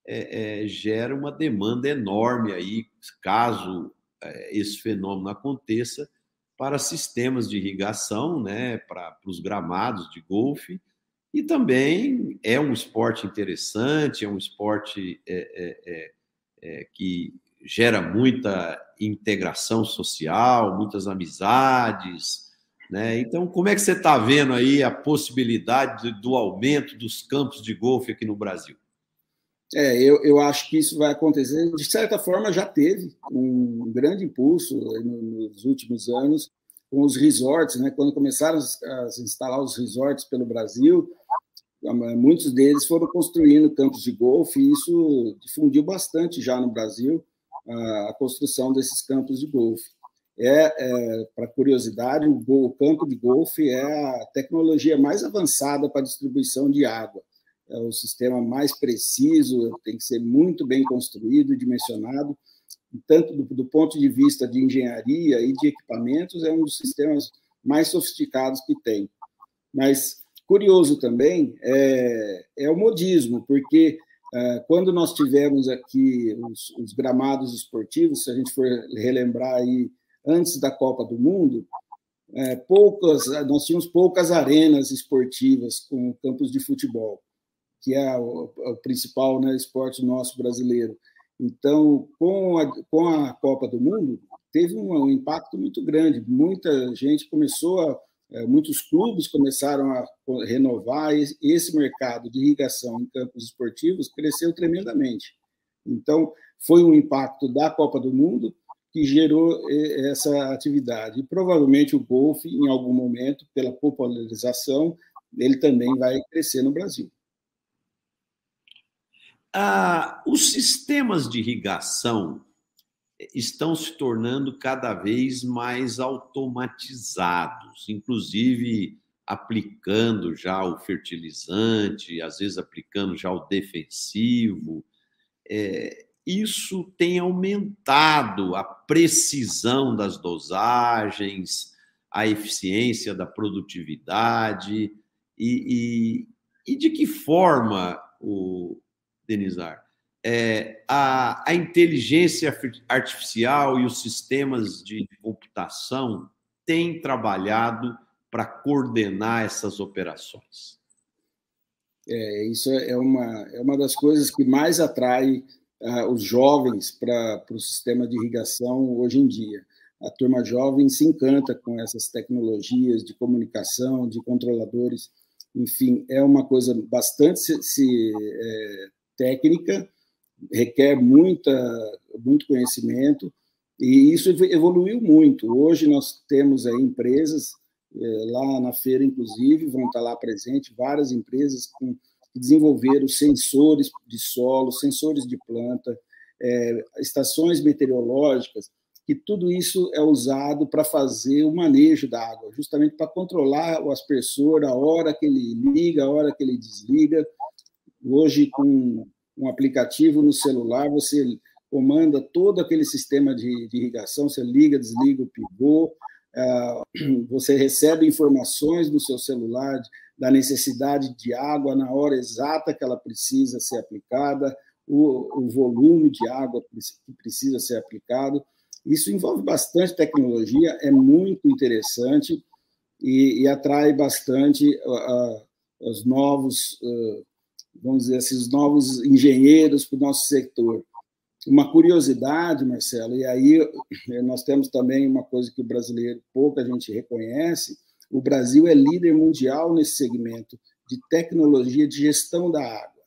é, é, gera uma demanda enorme aí, caso é, esse fenômeno aconteça, para sistemas de irrigação, né, para, para os gramados de golfe, e também é um esporte interessante, é um esporte é, é, é, é, que gera muita integração social, muitas amizades, né? Então, como é que você está vendo aí a possibilidade do aumento dos campos de golfe aqui no Brasil? É, eu, eu acho que isso vai acontecer. De certa forma, já teve um grande impulso nos últimos anos com os resorts, né? Quando começaram a instalar os resorts pelo Brasil, muitos deles foram construindo campos de golfe e isso difundiu bastante já no Brasil a construção desses campos de golfe. É, é para curiosidade, o, o campo de golfe é a tecnologia mais avançada para distribuição de água é o sistema mais preciso, tem que ser muito bem construído, dimensionado, tanto do, do, ponto de vista de engenharia e de equipamentos, é um dos sistemas mais sofisticados que tem. Mas curioso também é, é o modismo, porque é, quando nós tivemos aqui os, os, gramados esportivos, se a gente for relembrar aí antes da Copa do Mundo, é, poucas, nós tínhamos poucas arenas esportivas com campos de futebol que é o, o principal né, esporte nosso brasileiro. Então, com a, com a Copa do Mundo, teve um, um impacto muito grande. Muita gente começou a. É, muitos clubes começaram a renovar e esse mercado de irrigação em campos esportivos cresceu tremendamente. Então, foi um impacto da Copa do Mundo que gerou essa atividade. E provavelmente o golfe, em algum momento, pela popularização, ele também vai crescer no Brasil. Ah, os sistemas de irrigação estão se tornando cada vez mais automatizados, inclusive aplicando já o fertilizante, às vezes aplicando já o defensivo. É, isso tem aumentado a precisão das dosagens, a eficiência da produtividade e, e, e de que forma o, Denizar, é, a, a inteligência artificial e os sistemas de computação têm trabalhado para coordenar essas operações? É, isso é uma, é uma das coisas que mais atrai uh, os jovens para o sistema de irrigação hoje em dia. A turma jovem se encanta com essas tecnologias de comunicação, de controladores, enfim, é uma coisa bastante se, se, é, técnica, requer muita, muito conhecimento, e isso evoluiu muito. Hoje nós temos aí empresas, é, lá na feira, inclusive, vão estar lá presentes, várias empresas com, que desenvolveram sensores de solo, sensores de planta, é, estações meteorológicas, que tudo isso é usado para fazer o manejo da água, justamente para controlar o aspersor, a hora que ele liga, a hora que ele desliga. Hoje, com um aplicativo no celular, você comanda todo aquele sistema de, de irrigação, você liga, desliga o pivô, ah, você recebe informações no seu celular da necessidade de água na hora exata que ela precisa ser aplicada, o, o volume de água que precisa ser aplicado. Isso envolve bastante tecnologia, é muito interessante e, e atrai bastante uh, os novos, uh, vamos dizer assim, os novos engenheiros para o nosso setor. Uma curiosidade, Marcelo, e aí eh, nós temos também uma coisa que o brasileiro pouca gente reconhece: o Brasil é líder mundial nesse segmento de tecnologia de gestão da água.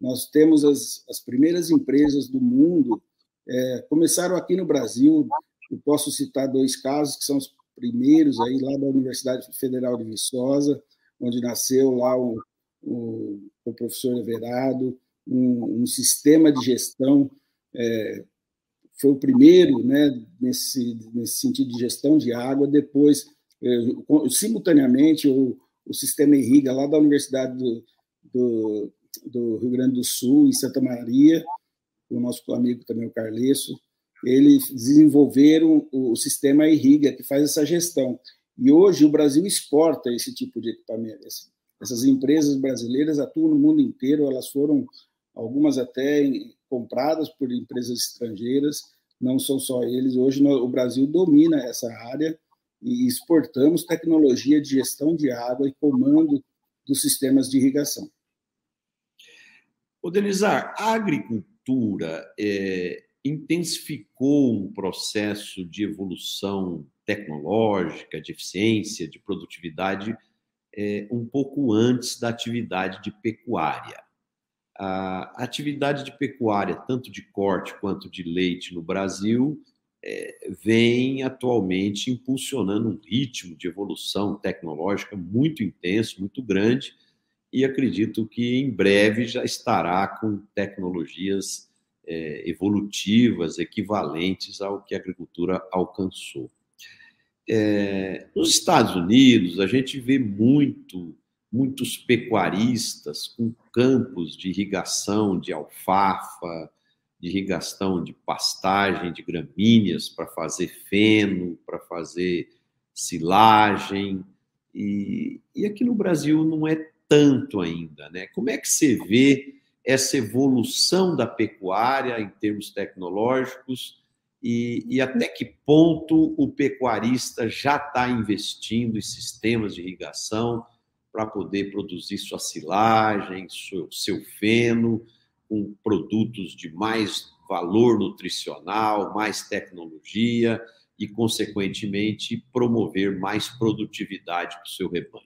Nós temos as, as primeiras empresas do mundo é, começaram aqui no Brasil, eu posso citar dois casos que são os primeiros aí lá da Universidade Federal de Viçosa, onde nasceu lá o, o, o professor Everado, um, um, sistema de gestão, é, foi o primeiro né, nesse, nesse sentido de gestão de água, depois, é, simultaneamente, o, o sistema Irriga, lá da Universidade do, do, do Rio Grande do Sul, em Santa Maria, o nosso amigo também, o Carlesso, eles desenvolveram o sistema Irriga, que faz essa gestão. E hoje o Brasil exporta esse tipo de equipamento. Essas empresas brasileiras atuam no mundo inteiro, elas foram, algumas até compradas por empresas estrangeiras, não são só eles. Hoje o Brasil domina essa área e exportamos tecnologia de gestão de água e comando dos sistemas de irrigação. O Denizar, a agricultura cultura é, intensificou um processo de evolução tecnológica, de eficiência, de produtividade, é, um pouco antes da atividade de pecuária. A atividade de pecuária, tanto de corte quanto de leite no Brasil, é, vem atualmente impulsionando um ritmo de evolução tecnológica muito intenso, muito grande, e acredito que em breve já estará com tecnologias é, evolutivas equivalentes ao que a agricultura alcançou. É, nos Estados Unidos, a gente vê muito, muitos pecuaristas com campos de irrigação de alfafa, de irrigação de pastagem, de gramíneas para fazer feno, para fazer silagem. E, e aqui no Brasil não é tanto ainda, né? Como é que você vê essa evolução da pecuária em termos tecnológicos e, e até que ponto o pecuarista já está investindo em sistemas de irrigação para poder produzir sua silagem, seu, seu feno, com produtos de mais valor nutricional, mais tecnologia e, consequentemente, promover mais produtividade para o seu rebanho.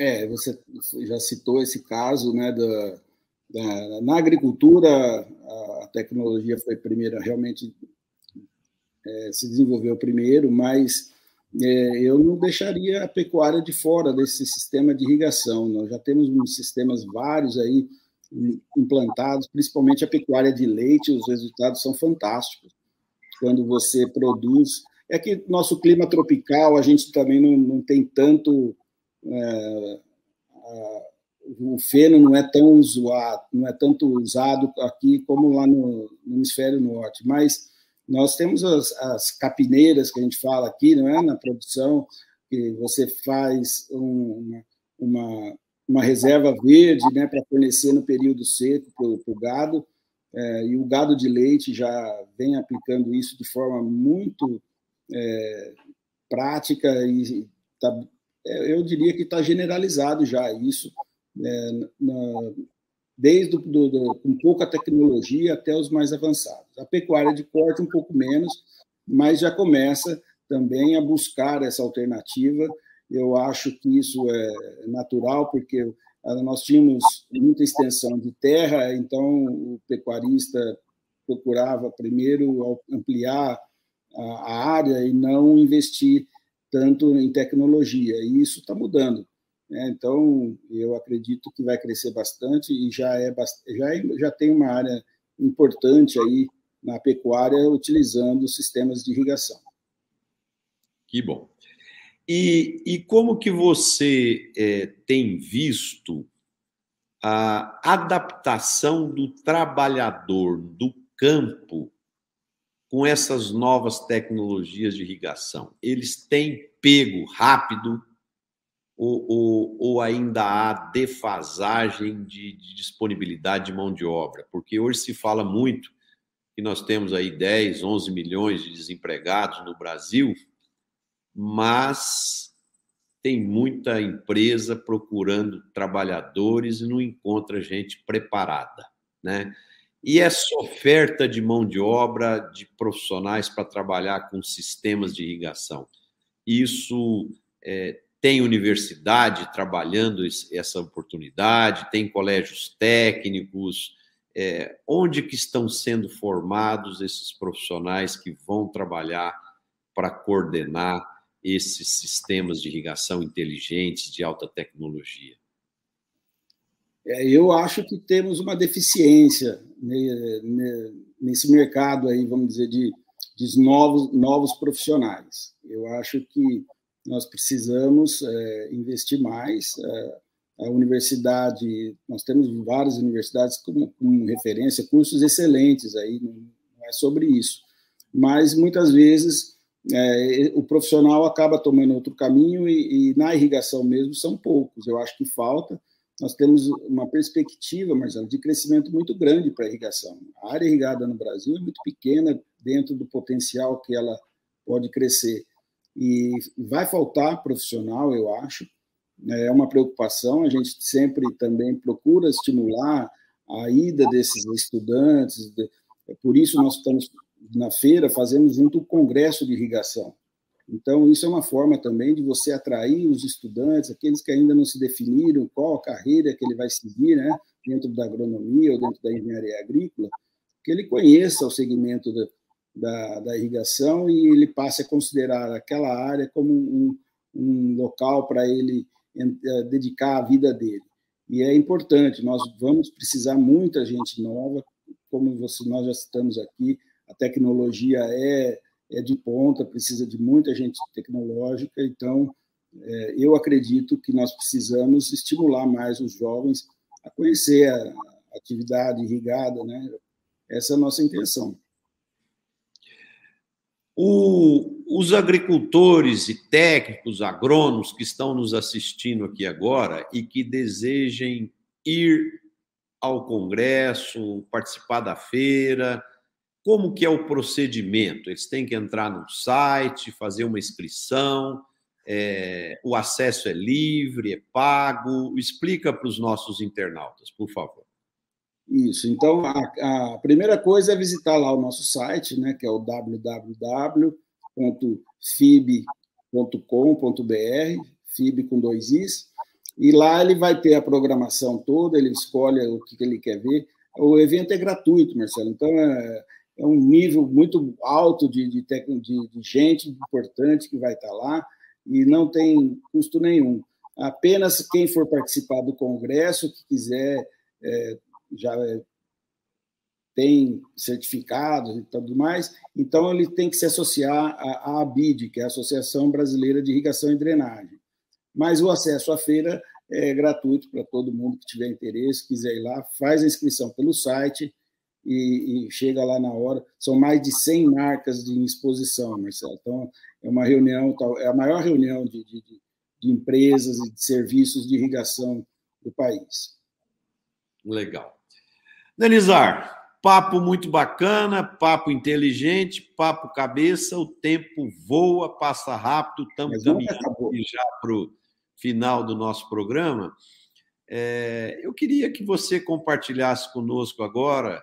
É, você já citou esse caso, né, da, na agricultura a tecnologia foi primeira, realmente é, se desenvolveu primeiro, mas é, eu não deixaria a pecuária de fora desse sistema de irrigação. Nós já temos uns sistemas vários aí implantados, principalmente a pecuária de leite, os resultados são fantásticos. Quando você produz. É que nosso clima tropical, a gente também não, não tem tanto é, o feno não é tão usado, não é tanto usado aqui como lá no, no hemisfério norte, mas nós temos as, as, capineiras que a gente fala aqui, não é, na produção que você faz um, uma, uma reserva verde, né, para fornecer no período seco para o gado, é, e o gado de leite já vem aplicando isso de forma muito é, prática e tá, é, eu diria que está generalizado já isso, é, na, desde do, do, com pouca tecnologia até os mais avançados. A pecuária de corte um pouco menos, mas já começa também a buscar essa alternativa. Eu acho que isso é natural, porque nós tínhamos muita extensão de terra, então o pecuarista procurava primeiro ampliar a área e não investir tanto em tecnologia. E isso está mudando. Né? Então, eu acredito que vai crescer bastante e já, é, já, é, já tem uma área importante aí na pecuária utilizando sistemas de irrigação. Que bom. E, e como que você é, tem visto a adaptação do trabalhador do campo com essas novas tecnologias de irrigação? Eles têm pego rápido ou, ou, ou ainda há defasagem de, de, disponibilidade de mão de obra? Porque hoje se fala muito que nós temos aí 10, 11 milhões de desempregados no Brasil, mas tem muita empresa procurando trabalhadores e não encontra gente preparada, né? E essa oferta de mão de obra de profissionais para trabalhar com sistemas de irrigação, isso é, tem universidade trabalhando essa oportunidade, tem colégios técnicos, é, onde que estão sendo formados esses profissionais que vão trabalhar para coordenar esses sistemas de irrigação inteligentes de alta tecnologia? É, eu acho que temos uma deficiência nesse mercado aí, vamos dizer, de, de novos, novos profissionais. Eu acho que nós precisamos é, investir mais. É, a universidade, nós temos várias universidades como, como, referência, cursos excelentes aí, não, é sobre isso. Mas muitas vezes é, o profissional acaba tomando outro caminho e, e na irrigação mesmo são poucos. Eu acho que falta nós temos uma perspectiva, Marcelo, de crescimento muito grande para a irrigação. A área irrigada no Brasil é muito pequena dentro do potencial que ela pode crescer. E vai faltar profissional, eu acho. É uma preocupação. A gente sempre também procura estimular a ida desses estudantes. Por isso, nós estamos na feira fazendo junto o congresso de irrigação então, isso é uma forma também de você atrair os estudantes, aqueles que ainda não se definiram qual a carreira que ele vai seguir, né, dentro da agronomia ou dentro da engenharia agrícola, que ele conheça o segmento da, da, da irrigação e ele passe a considerar aquela área como um, um local para ele eh, dedicar a vida dele. E é importante, nós vamos precisar muita gente nova, como você, nós já estamos aqui, a tecnologia é é de ponta, precisa de muita gente tecnológica, então é, eu acredito que nós precisamos estimular mais os jovens a conhecer a atividade irrigada, né? Essa é a nossa intenção. O, os agricultores e técnicos, agrônomos que estão nos assistindo aqui agora e que desejem ir ao congresso, participar da feira, como que é o procedimento? Eles têm que entrar no site, fazer uma inscrição, é, o acesso é livre, é pago? Explica para os nossos internautas, por favor. Isso. Então, a, a, primeira coisa é visitar lá o nosso site, né, que é o www.fib.com.br, FIB com dois Is, e lá ele vai ter a programação toda, ele escolhe o que, que ele quer ver. O evento é gratuito, Marcelo, então é, é um nível muito alto de, de, de, de gente importante que vai estar lá e não tem custo nenhum. Apenas quem for participar do congresso, que quiser, é, já é, tem certificados e tudo mais, então ele tem que se associar à, à ABID, que é a Associação Brasileira de Irrigação e Drenagem. Mas o acesso à feira é gratuito para todo mundo que tiver interesse, quiser ir lá, faz a inscrição pelo site, e, e, chega lá na hora. São mais de 100 marcas de exposição, Marcelo. Então, é uma reunião, é a maior reunião de, de, de empresas e de serviços de irrigação do país. Legal. Denizar, Papo muito bacana, papo inteligente, papo cabeça. O tempo voa, passa rápido. Estamos caminhando já para o final do nosso programa. É, eu queria que você compartilhasse conosco agora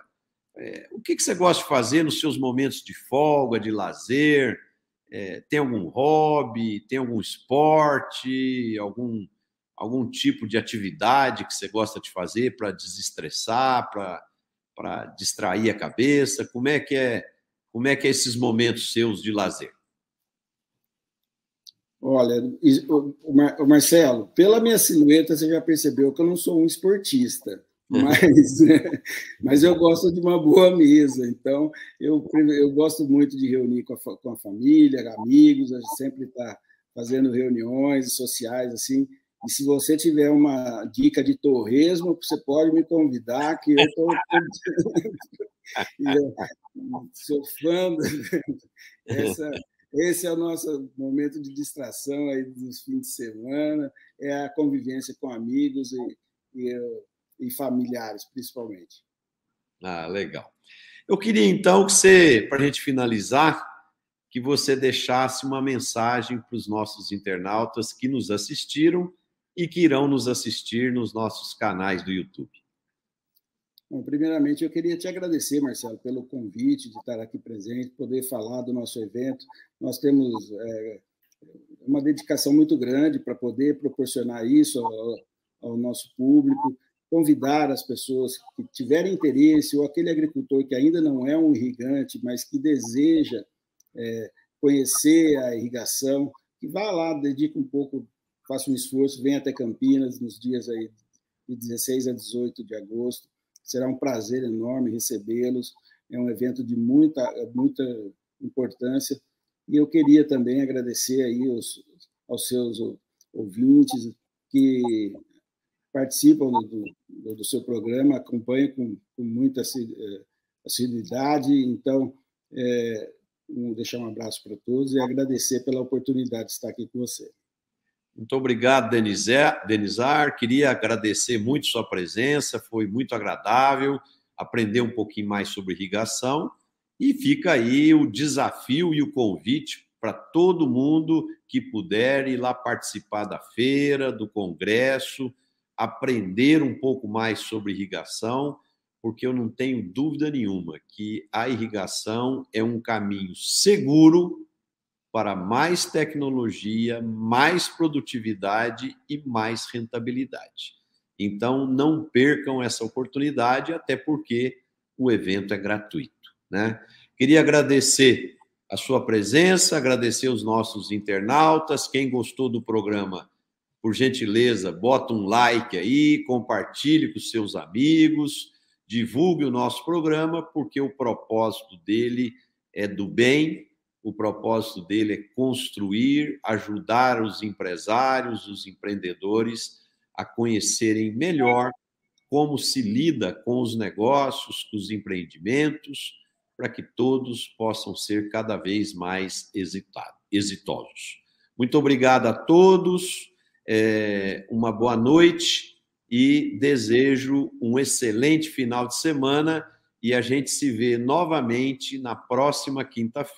é, o que, que, você gosta de fazer nos seus momentos de folga, de lazer. É, tem algum hobby, tem algum esporte, algum, algum tipo de atividade que você gosta de fazer para desestressar, para para distrair a cabeça? Como é que é, como é que é esses momentos seus de lazer? Olha, o Marcelo, pela minha silhueta você já percebeu que eu não sou um esportista, uhum. mas, mas eu gosto de uma boa mesa. Então, eu, eu gosto muito de reunir com a, com a família, amigos, a gente sempre está fazendo reuniões sociais assim. E se você tiver uma dica de torresmo, você pode me convidar, que eu estou. sou fã. Essa, esse é o nosso momento de distração aí dos fins de semana, é a convivência com amigos e, e, e familiares, principalmente. Ah, legal. Eu queria então que você, para a gente finalizar, que você deixasse uma mensagem para os nossos internautas que nos assistiram e que irão nos assistir nos nossos canais do YouTube. Bom, primeiramente, eu queria te agradecer, Marcelo, pelo convite de estar aqui presente, poder falar do nosso evento. Nós temos é, uma dedicação muito grande para poder proporcionar isso ao, ao, nosso público, convidar as pessoas que tiverem interesse, ou aquele agricultor que ainda não é um irrigante, mas que deseja é, conhecer a irrigação, que vá lá, dedique um pouco faça um esforço, venha até Campinas nos dias aí de 16 a 18 de agosto. Será um prazer enorme recebê-los. É um evento de muita, muita importância. E eu queria também agradecer aí aos, aos seus ouvintes que participam do, do, seu programa, acompanham com, com muita eh, assiduidade. Então, é, deixar um abraço para todos e agradecer pela oportunidade de estar aqui com você. Muito obrigado, Denizar. Queria agradecer muito sua presença, foi muito agradável aprender um pouquinho mais sobre irrigação. E fica aí o desafio e o convite para todo mundo que puder ir lá participar da feira, do congresso, aprender um pouco mais sobre irrigação, porque eu não tenho dúvida nenhuma que a irrigação é um caminho seguro para mais tecnologia, mais produtividade e mais rentabilidade. Então, não percam essa oportunidade, até porque o evento é gratuito. Né? Queria agradecer a sua presença, agradecer os nossos internautas. Quem gostou do programa, por gentileza, bota um like aí, compartilhe com seus amigos, divulgue o nosso programa, porque o propósito dele é do bem o propósito dele é construir, ajudar os empresários, os empreendedores a conhecerem melhor como se lida com os negócios, com os empreendimentos, para que todos possam ser cada vez mais exitosos. Muito obrigado a todos, é, uma boa noite e desejo um excelente final de semana. E a gente se vê novamente na próxima quinta-feira.